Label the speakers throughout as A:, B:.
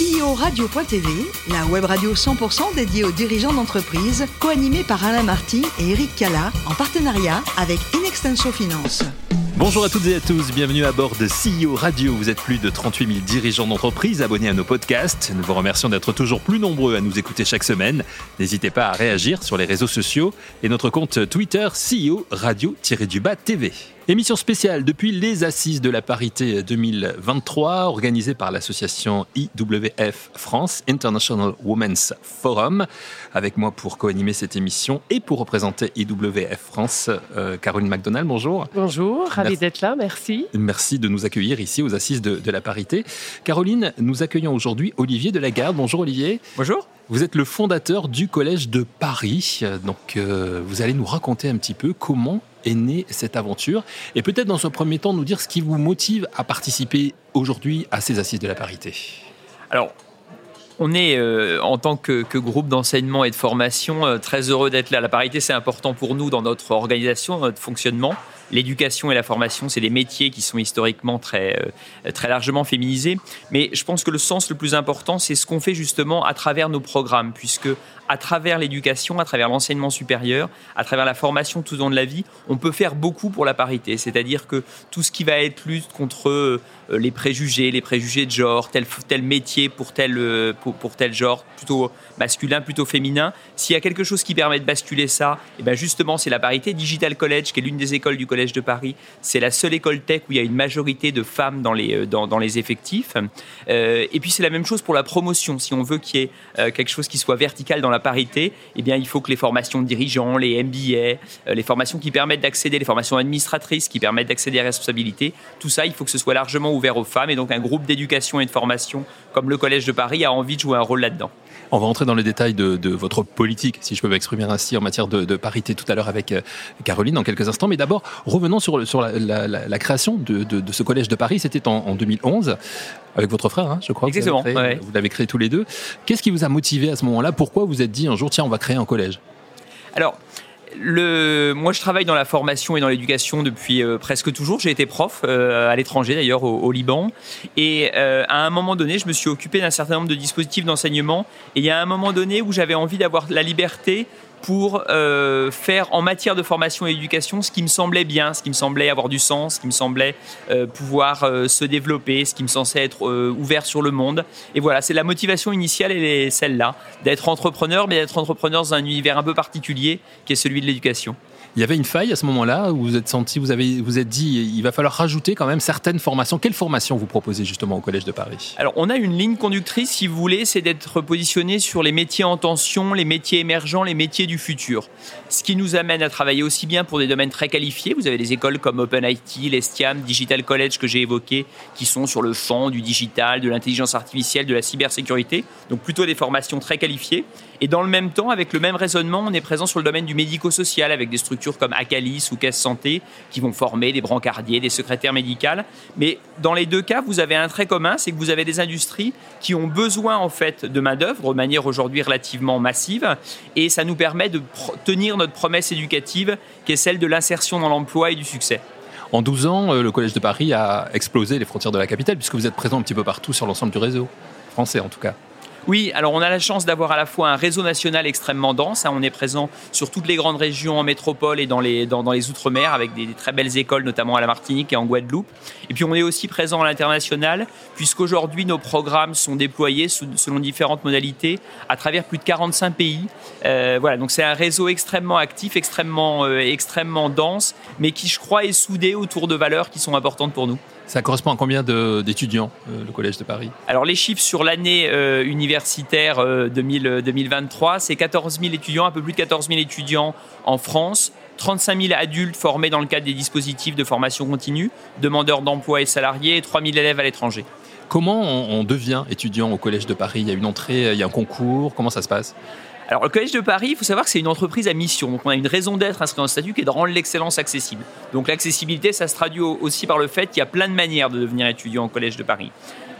A: CEO Radio.tv, la web radio 100% dédiée aux dirigeants d'entreprise, co-animée par Alain Marty et Eric Cala, en partenariat avec Inextenso Finance.
B: Bonjour à toutes et à tous, bienvenue à bord de CEO Radio. Vous êtes plus de 38 000 dirigeants d'entreprise abonnés à nos podcasts. Nous vous remercions d'être toujours plus nombreux à nous écouter chaque semaine. N'hésitez pas à réagir sur les réseaux sociaux et notre compte Twitter CEO Radio-du-Bas TV. Émission spéciale depuis les Assises de la parité 2023, organisée par l'association IWF France, International Women's Forum. Avec moi pour co-animer cette émission et pour représenter IWF France, euh, Caroline McDonald, bonjour.
C: Bonjour, ravi d'être là, merci.
B: Merci de nous accueillir ici aux Assises de, de la parité. Caroline, nous accueillons aujourd'hui Olivier Delagarde. Bonjour Olivier.
D: Bonjour.
B: Vous êtes le fondateur du Collège de Paris, donc euh, vous allez nous raconter un petit peu comment est née cette aventure et peut-être dans un premier temps nous dire ce qui vous motive à participer aujourd'hui à ces assises de la parité.
D: Alors, on est euh, en tant que, groupe d'enseignement et de formation euh, très heureux d'être là. La parité, c'est important pour nous dans notre organisation, notre fonctionnement l'éducation et la formation, c'est des métiers qui sont historiquement très, euh, très largement féminisés. Mais je pense que le sens le plus important, c'est ce qu'on fait justement à travers nos programmes, puisque à travers l'éducation, à travers l'enseignement supérieur, à travers la formation tout au long de la vie, on peut faire beaucoup pour la parité. C'est-à-dire que tout ce qui va être lutte contre euh, les préjugés, les préjugés de genre, tel, tel métier pour tel, euh, pour, tel genre, plutôt masculin, plutôt féminin, s'il y a quelque chose qui permet de basculer ça, et eh bien justement c'est la parité. Digital College, qui est l'une des écoles du Collège de Paris, c'est la seule école tech où il y a une majorité de femmes dans les, euh, effectifs. Euh, et puis c'est la même chose pour la promotion. Si on veut qu'il y ait euh, quelque chose qui soit vertical dans la parité, eh bien, il faut que les formations de dirigeants, les MBA, les formations qui permettent d'accéder, les formations administratrices qui permettent d'accéder à responsabilités, tout ça, il faut que ce soit largement ouvert aux femmes. Et donc, un groupe d'éducation et de formation comme le Collège de Paris a envie de jouer un rôle là-dedans.
B: On va entrer dans les détails de, de, votre politique, si je peux m'exprimer ainsi, en matière de, de, parité tout à l'heure avec euh, Caroline dans quelques instants. Mais d'abord, revenons sur, sur la, la, la, la création de, ce collège de Paris. C'était en, en, 2011 avec votre frère, hein, je crois.
D: Exactement.
B: Vous l'avez
D: ouais.
B: créé, tous les deux. Qu'est-ce qui vous a motivé à ce moment-là? Pourquoi vous êtes dit un jour, tiens, on va créer un collège?
D: Alors, le, moi, je travaille dans la formation et dans l'éducation depuis euh, presque toujours. J'ai été prof euh, à l'étranger, d'ailleurs, au, au, Liban. Et euh, à un moment donné, je me suis occupé d'un certain nombre de dispositifs d'enseignement. Et il y a un moment donné où j'avais envie d'avoir la liberté pour euh, faire en matière de formation et d'éducation ce qui me semblait bien, ce qui me semblait avoir du sens, ce qui me semblait euh, pouvoir euh, se développer, ce qui me semblait être ouvert sur le monde. Et voilà, c'est la motivation initiale, elle est celle-là, d'être entrepreneur, mais d'être entrepreneur dans un univers un peu particulier qui est celui de l'éducation.
B: Il y avait une faille à ce moment-là où vous êtes senti, vous avez, vous êtes dit, il va falloir rajouter quand même certaines formations. Quelles formations vous proposez justement au Collège de Paris?
D: Alors, on a une ligne conductrice, si vous voulez, c'est d'être positionné sur les métiers en tension, les métiers émergents, les métiers du futur. Ce qui nous amène à travailler aussi bien pour des domaines très qualifiés. Vous avez des écoles comme OpenIT, l'Estiam, Digital College que j'ai évoqué, qui sont sur le fond du digital, de l'intelligence artificielle, de la cybersécurité. Donc, plutôt des formations très qualifiées. Et dans le même temps, avec le même raisonnement, on est présent sur le domaine du médico-social avec des structures comme Acalis ou Caisse Santé qui vont former des brancardiers, des secrétaires médicales. Mais dans les deux cas, vous avez un trait commun, c'est que vous avez des industries qui ont besoin en fait de main d'œuvre de manière aujourd'hui relativement massive, et ça nous permet de tenir notre promesse éducative qui est celle de l'insertion dans l'emploi et du succès.
B: En 12 ans, euh, le Collège de Paris a explosé les frontières de la capitale puisque vous êtes présent un petit peu partout sur l'ensemble du réseau français en tout cas.
D: Oui, alors on a la chance d'avoir à la fois un réseau national extrêmement dense. Hein, on est présent sur toutes les grandes régions en métropole et dans les, Outre-mer avec des, très belles écoles, notamment à la Martinique et en Guadeloupe. Et puis on est aussi présent à l'international, puisqu'aujourd'hui nos programmes sont déployés selon différentes modalités à travers plus de 45 pays. Euh, voilà, donc c'est un réseau extrêmement actif, extrêmement, euh, extrêmement dense, mais qui, je crois, est soudé autour de valeurs qui sont importantes pour nous.
B: Ça correspond à combien d'étudiants, euh, le Collège de Paris?
D: Alors, les chiffres sur l'année euh, universitaire euh, 2000, 2023, c'est 14 000 étudiants, un peu plus de 14 000 étudiants en France, 35 000 adultes formés dans le cadre des dispositifs de formation continue, demandeurs d'emploi et salariés, et 3 000 élèves à l'étranger.
B: Comment on, on devient étudiant au Collège de Paris? Il y a une entrée, il y a un concours, comment ça se passe?
D: Alors, le Collège de Paris, il faut savoir que c'est une entreprise à mission. Donc, on a une raison d'être inscrite dans le statut qui est de rendre l'excellence accessible. Donc, l'accessibilité, ça se traduit aussi par le fait qu'il y a plein de manières de devenir étudiant au Collège de Paris.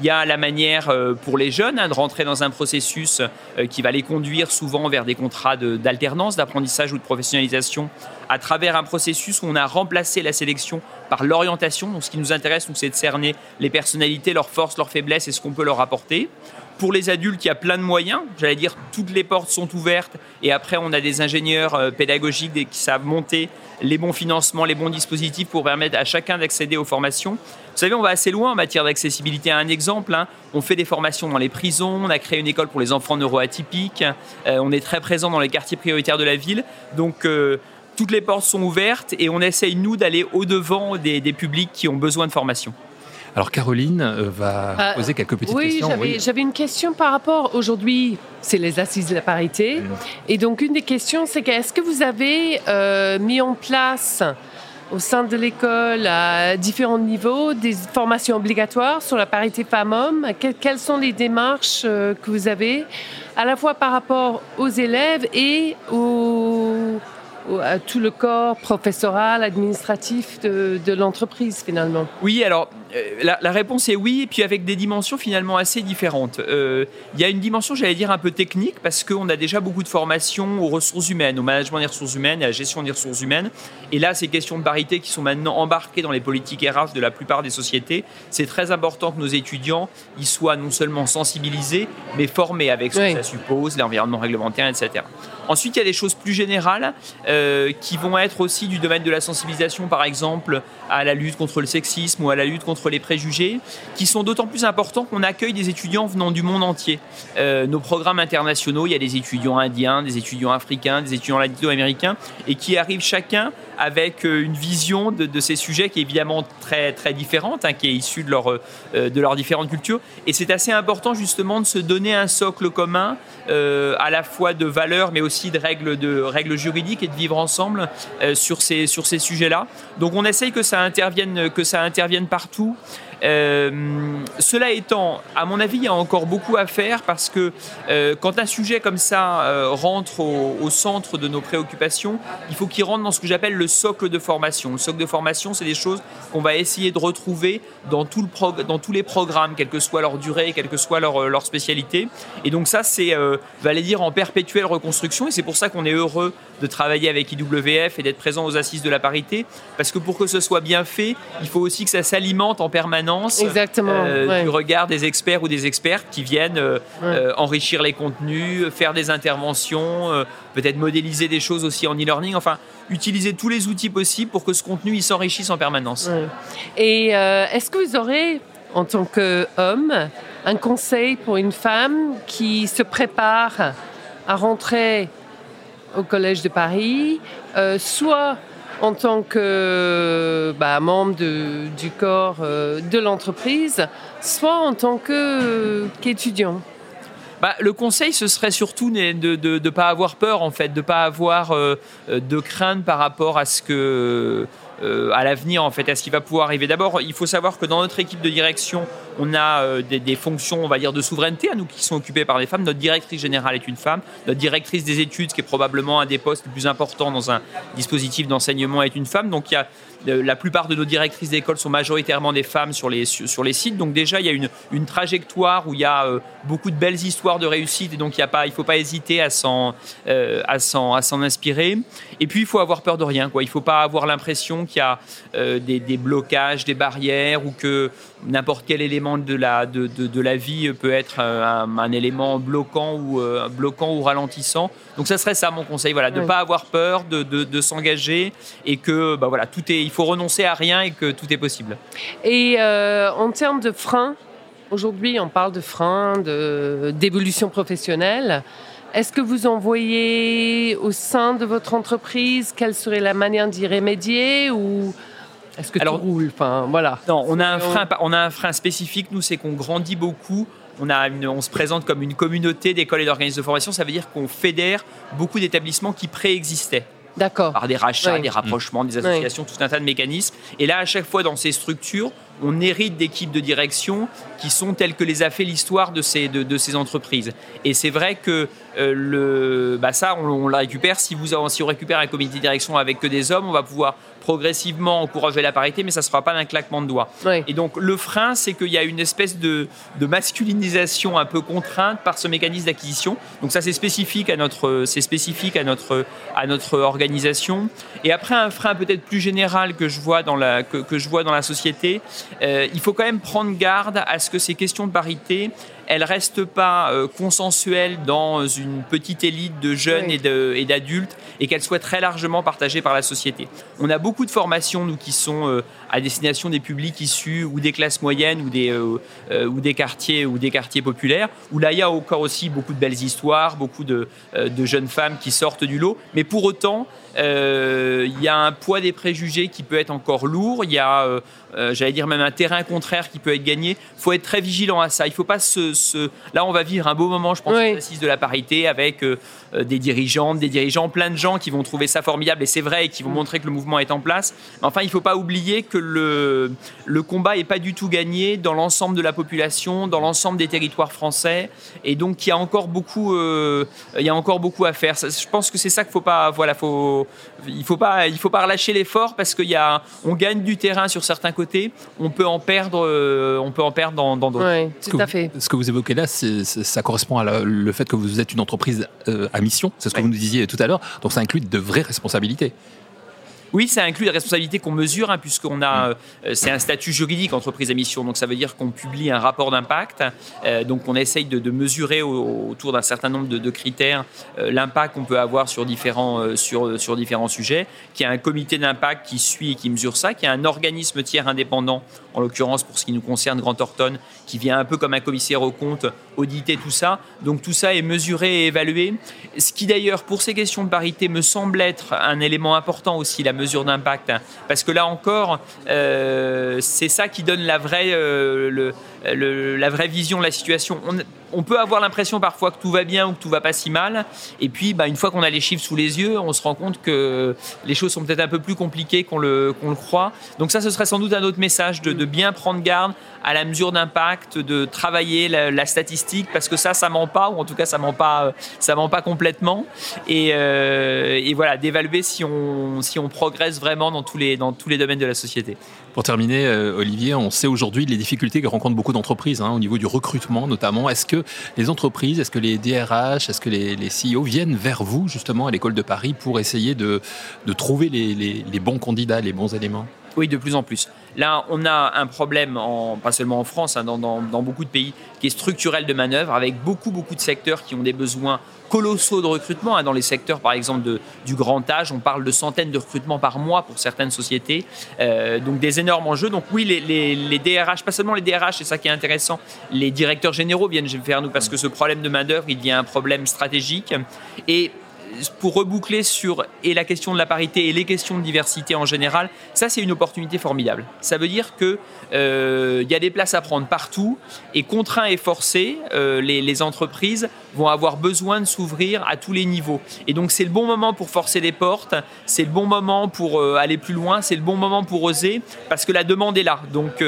D: Il y a la manière pour les jeunes hein, de rentrer dans un processus qui va les conduire souvent vers des contrats d'alternance, d'apprentissage ou de professionnalisation à travers un processus où on a remplacé la sélection par l'orientation. Donc, ce qui nous intéresse, c'est de cerner les personnalités, leurs forces, leurs faiblesses et ce qu'on peut leur apporter. Pour les adultes, il y a plein de moyens. J'allais dire, toutes les portes sont ouvertes. Et après, on a des ingénieurs euh, pédagogiques qui savent monter les bons financements, les bons dispositifs pour permettre à chacun d'accéder aux formations. Vous savez, on va assez loin en matière d'accessibilité. Un exemple, hein, on fait des formations dans les prisons, on a créé une école pour les enfants neuroatypiques, euh, on est très présent dans les quartiers prioritaires de la ville. Donc, euh, toutes les portes sont ouvertes et on essaye, nous, d'aller au-devant des publics qui ont besoin de formation.
B: Alors Caroline euh, va euh, poser quelques petites questions.
C: oui, j'avais une question par rapport aujourd'hui, c'est les assises de la parité. Mm. Et donc une des questions, c'est que est-ce que vous avez euh, mis en place au sein de l'école à différents niveaux des formations obligatoires sur la parité femmes-hommes? Quelles sont les démarches que vous avez à la fois par rapport aux élèves et aux à tout le corps professoral, administratif de, de l'entreprise finalement?
D: Oui, alors euh, la, réponse est oui, et puis avec des dimensions finalement assez différentes. Euh, il y a une dimension, j'allais dire, un peu technique, parce qu'on a déjà beaucoup de formations aux ressources humaines, au management des ressources humaines et à la gestion des ressources humaines. Et là, ces questions de parité qui sont maintenant embarquées dans les politiques RH de la plupart des sociétés, c'est très important que nos étudiants y soient non seulement sensibilisés, mais formés avec ce que ça suppose, l'environnement réglementaire, etc. Ensuite, il y a des choses plus générales euh, qui vont être aussi du domaine de la sensibilisation, par exemple, à la lutte contre le sexisme ou à la lutte contre les préjugés, qui sont d'autant plus importants qu'on accueille des étudiants venant du monde entier. Euh, nos programmes internationaux, il y a des étudiants indiens, des étudiants africains, des étudiants latino-américains, et qui arrivent chacun avec euh, une vision de, ces sujets qui est évidemment très, très différente, hein, qui est issue de, leur, euh, de leurs différentes cultures. Et c'est assez important justement de se donner un socle commun, à la fois de valeurs, mais aussi de règles, de règles juridiques et de vivre ensemble sur ces, sur ces sujets-là. Donc on essaye que ça intervienne, que ça intervienne partout. tout. Euh, cela étant, à mon avis, il y a encore beaucoup à faire parce que euh, quand un sujet comme ça euh, rentre au, centre de nos préoccupations, il faut qu'il rentre dans ce que j'appelle le socle de formation. Le socle de formation, c'est des choses qu'on va essayer de retrouver dans, tous les programmes, quelle que soit leur durée, quelle que soit leur, leur spécialité. Et donc ça, c'est, va aller dire, en perpétuelle reconstruction. Et c'est pour ça qu'on est heureux de travailler avec IWF et d'être présent aux assises de la parité, parce que pour que ce soit bien fait, il faut aussi que ça s'alimente en permanence
C: Exactement,
D: euh, du regard des experts ou des expertes qui viennent euh, euh, enrichir les contenus, faire des interventions, peut-être modéliser des choses aussi en e-learning, enfin utiliser tous les outils possibles pour que ce contenu il s'enrichisse en permanence.
C: Et est-ce que vous aurez, en tant qu'homme, un conseil pour une femme qui se prépare à rentrer au Collège de Paris, euh, soit en tant que bah, membre du corps euh, de l'entreprise, soit en tant qu'étudiant.
D: bah, le conseil, ce serait surtout de ne pas avoir peur, en fait, de ne pas avoir euh, de crainte par rapport à ce que euh, à l'avenir en fait, à ce qui va pouvoir arriver. D'abord, il faut savoir que dans notre équipe de direction, on a euh, des, fonctions, on va dire, de souveraineté à nous qui sont occupées par des femmes. Notre directrice générale est une femme. Notre directrice des études, qui est probablement un des postes les plus importants dans un dispositif d'enseignement, est une femme. Donc il y a la plupart de nos directrices d'école sont majoritairement des femmes sur les, sur, les sites. Donc déjà, il y a une, une trajectoire où il y a euh, beaucoup de belles histoires de réussite. Et donc il ne faut pas hésiter à s'en euh, s'en inspirer. Et puis, il faut avoir peur de rien. Quoi. Il ne faut pas avoir l'impression qu'il y a euh, des, des, blocages, des barrières ou que n'importe quel élément de la, de, de, la vie peut être un, un élément bloquant ou, bloquant ou ralentissant. Donc ça serait ça mon conseil, voilà, de ne pas avoir peur, de, de s'engager et que bah, voilà, tout est il faut renoncer à rien et que tout est possible.
C: Et euh, en termes de freins, aujourd'hui on parle de freins, d'évolution professionnelle. Est-ce que vous en voyez au sein de votre entreprise? Quelle serait la manière d'y remédier? Ou est-ce que
D: Alors,
C: tout roule? Enfin, voilà.
D: Non, on a un frein, on a un frein spécifique. Nous, c'est qu'on grandit beaucoup. On, a on se présente comme une communauté d'écoles et d'organismes de formation. Ça veut dire qu'on fédère beaucoup d'établissements qui préexistaient par des rachats, des rapprochements, des associations, tout un tas de mécanismes. Et là, à chaque fois, dans ces structures, on hérite d'équipes de direction qui sont telles que les a fait l'histoire de ces, de, ces entreprises. Et c'est vrai que euh, le, bah ça, on, on, la récupère. Si, vous, si on récupère un comité de direction avec que des hommes, on va pouvoir progressivement encourager la parité, mais ça ne se fera pas d'un claquement de doigts. Et donc le frein, c'est qu'il y a une espèce de, de, masculinisation un peu contrainte par ce mécanisme d'acquisition. Donc ça, c'est spécifique à notre, c'est spécifique à notre, à notre organisation. Et après, un frein peut-être plus général que je vois dans la, que, que je vois dans la société, euh, il faut quand même prendre garde à ce que ces questions de parité elle reste pas euh, consensuelle dans une petite élite de jeunes et d'adultes et qu'elle soit très largement partagée par la société. On a beaucoup de formations, nous, qui sont euh, à destination des publics issus ou des classes moyennes ou des, ou des, quartiers, ou des quartiers populaires, où là, il y a encore aussi beaucoup de belles histoires, beaucoup de, de jeunes femmes qui sortent du lot. Mais pour autant, il y a un poids des préjugés qui peut être encore lourd. Il y a euh, j'allais dire même un terrain contraire qui peut être gagné. Il faut être très vigilant à ça. Il faut pas se, Là, on va vivre un beau moment, je pense, oui. de la parité avec euh, euh, des dirigeantes, des dirigeants, plein de gens qui vont trouver ça formidable et c'est vrai et qui vont mm. montrer que le mouvement est en place. Mais enfin, il ne faut pas oublier que le, le combat n'est pas du tout gagné dans l'ensemble de la population, dans l'ensemble des territoires français et donc il y a encore beaucoup, il y a encore beaucoup à faire. Je pense que c'est ça qu'il faut pas, voilà, faut, il faut pas, il faut pas relâcher l'effort parce qu'il y a, on gagne du terrain sur certains côté, on peut en perdre, euh, on peut en perdre dans d'autres.
C: Oui, tout à fait.
B: Ce que vous évoquez là, ça correspond à le fait que vous êtes une entreprise euh, à mission. C'est ce que vous nous disiez tout à l'heure. Donc ça inclut de vraies responsabilités.
D: Oui, ça inclut les responsabilités qu'on mesure, hein, puisqu'on a, euh, c'est un statut juridique entreprise à mission, donc ça veut dire qu'on publie un rapport d'impact, euh, donc on essaye de, mesurer autour d'un certain nombre de, critères euh, l'impact qu'on peut avoir sur différents, sur, sur différents sujets, qu'il y a un comité d'impact qui suit et qui mesure ça, qu'il y a un organisme tiers indépendant, en l'occurrence pour ce qui nous concerne Grand Thornton, qui vient un peu comme un commissaire au compte auditer tout ça. Donc tout ça est mesuré et évalué. Ce qui d'ailleurs, pour ces questions de parité, me semble être un élément important aussi, la mesure d'impact. Parce que là encore, euh, c'est ça qui donne la vraie, euh, la vraie vision de la situation. On, peut avoir l'impression parfois que tout va bien ou que tout va pas si mal. Et puis, bah, une fois qu'on a les chiffres sous les yeux, on se rend compte que les choses sont peut-être un peu plus compliquées qu'on le croit. Donc ça, ce serait sans doute un autre message de, bien prendre garde à la mesure d'impact, de travailler la, statistique, parce que ça, ça ment pas, ou en tout cas, ça ment pas, ça ment pas complètement. Et, euh, et voilà, d'évaluer si on, si on progresse vraiment dans tous les, dans tous les domaines de la société.
B: Pour terminer, euh, Olivier, on sait aujourd'hui les difficultés que rencontrent beaucoup d'entreprises hein, au niveau du recrutement notamment. Est-ce que les entreprises, est-ce que les DRH, est-ce que les, CEO viennent vers vous justement à l'école de Paris pour essayer de, trouver les bons candidats, les bons éléments?
D: Oui, de plus en plus. Là, on a un problème, pas seulement en France, hein, dans, beaucoup de pays, qui est structurel de manœuvre, avec beaucoup, beaucoup de secteurs qui ont des besoins colossaux de recrutement. Hein. Dans les secteurs, par exemple, du grand âge, on parle de centaines de recrutements par mois pour certaines sociétés. Euh, donc, des énormes enjeux. Donc, oui, les, les, DRH, pas seulement les DRH, c'est ça qui est intéressant, les directeurs généraux viennent vers nous parce que ce problème de main-d'œuvre, il devient un problème stratégique. Et pour reboucler sur et la question de la parité et les questions de diversité en général, ça c'est une opportunité formidable. Ça veut dire que euh, il y a des places à prendre partout et contraints et forcés, euh, les, entreprises vont avoir besoin de s'ouvrir à tous les niveaux. Et donc c'est le bon moment pour forcer les portes, c'est le bon moment pour euh, aller plus loin, c'est le bon moment pour oser parce que la demande est là. Donc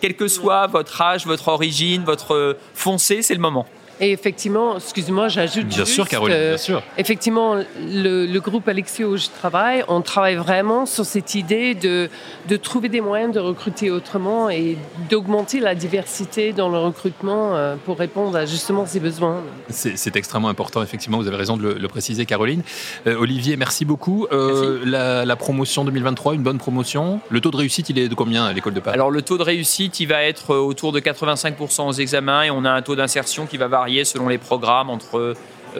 D: quel que soit votre âge, votre origine, votre foncé, c'est le moment.
C: Et effectivement, excuse-moi, j'ajoute
B: Bien sûr, Caroline, bien sûr.
C: Effectivement, le, groupe Alexio où je travaille, on travaille vraiment sur cette idée de, de trouver des moyens de recruter autrement et d'augmenter la diversité dans le recrutement euh, pour répondre à justement ces besoins.
B: C'est extrêmement important, effectivement, vous avez raison de le, préciser, Caroline. Euh, Olivier, merci beaucoup. Euh, la, la, promotion 2023, une bonne promotion. Le taux de réussite, il est de combien à l'école de Paris?
D: Alors, le taux de réussite, il va être autour de 85% aux examens et on a un taux d'insertion qui va varier selon les programmes entre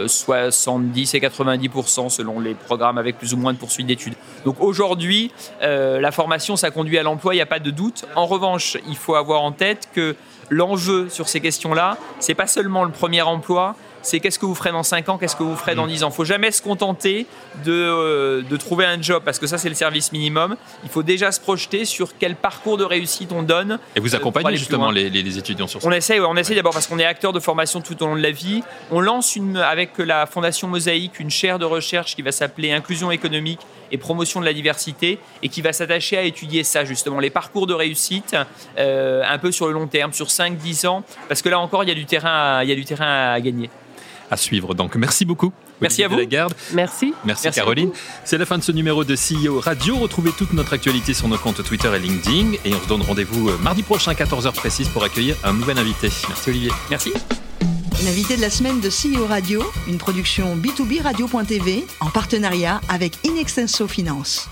D: 70 euh, et 90% selon les programmes avec plus ou moins de poursuites d'études. Donc aujourd'hui, euh, la formation, ça conduit à l'emploi, il n'y a pas de doute. En revanche, il faut avoir en tête que l'enjeu sur ces questions-là, c'est pas seulement le premier emploi, c'est qu'est-ce que vous ferez dans 5 ans, qu'est-ce que vous ferez dans 10 ans. Il faut jamais se contenter de, euh, de trouver un job, parce que ça, c'est le service minimum. Il faut déjà se projeter sur quel parcours de réussite on donne.
B: Et vous euh, accompagnez justement les, les, étudiants sur
D: ça On essaie, on essaie d'abord parce qu'on est acteur de formation tout au long de la vie. On lance une, avec la Fondation Mosaïque une chaire de recherche qui va s'appeler Inclusion économique et promotion de la diversité et qui va s'attacher à étudier ça justement, les parcours de réussite euh, un peu sur le long terme, sur 5-10 ans, parce que là encore, il y a du terrain il y a du terrain à gagner
B: à suivre. Donc merci beaucoup.
D: Merci à vous.
C: Merci.
B: Merci, Caroline. C'est la fin de ce numéro de CEO Radio. Retrouvez toute notre actualité sur nos comptes Twitter et LinkedIn. Et on se donne rendez-vous euh, mardi prochain, 14h précise, pour accueillir un nouvel invité. Merci Olivier.
D: Merci.
A: L'invité de la semaine de CEO Radio, une production B2B Radio.tv en partenariat avec Inextenso Finance.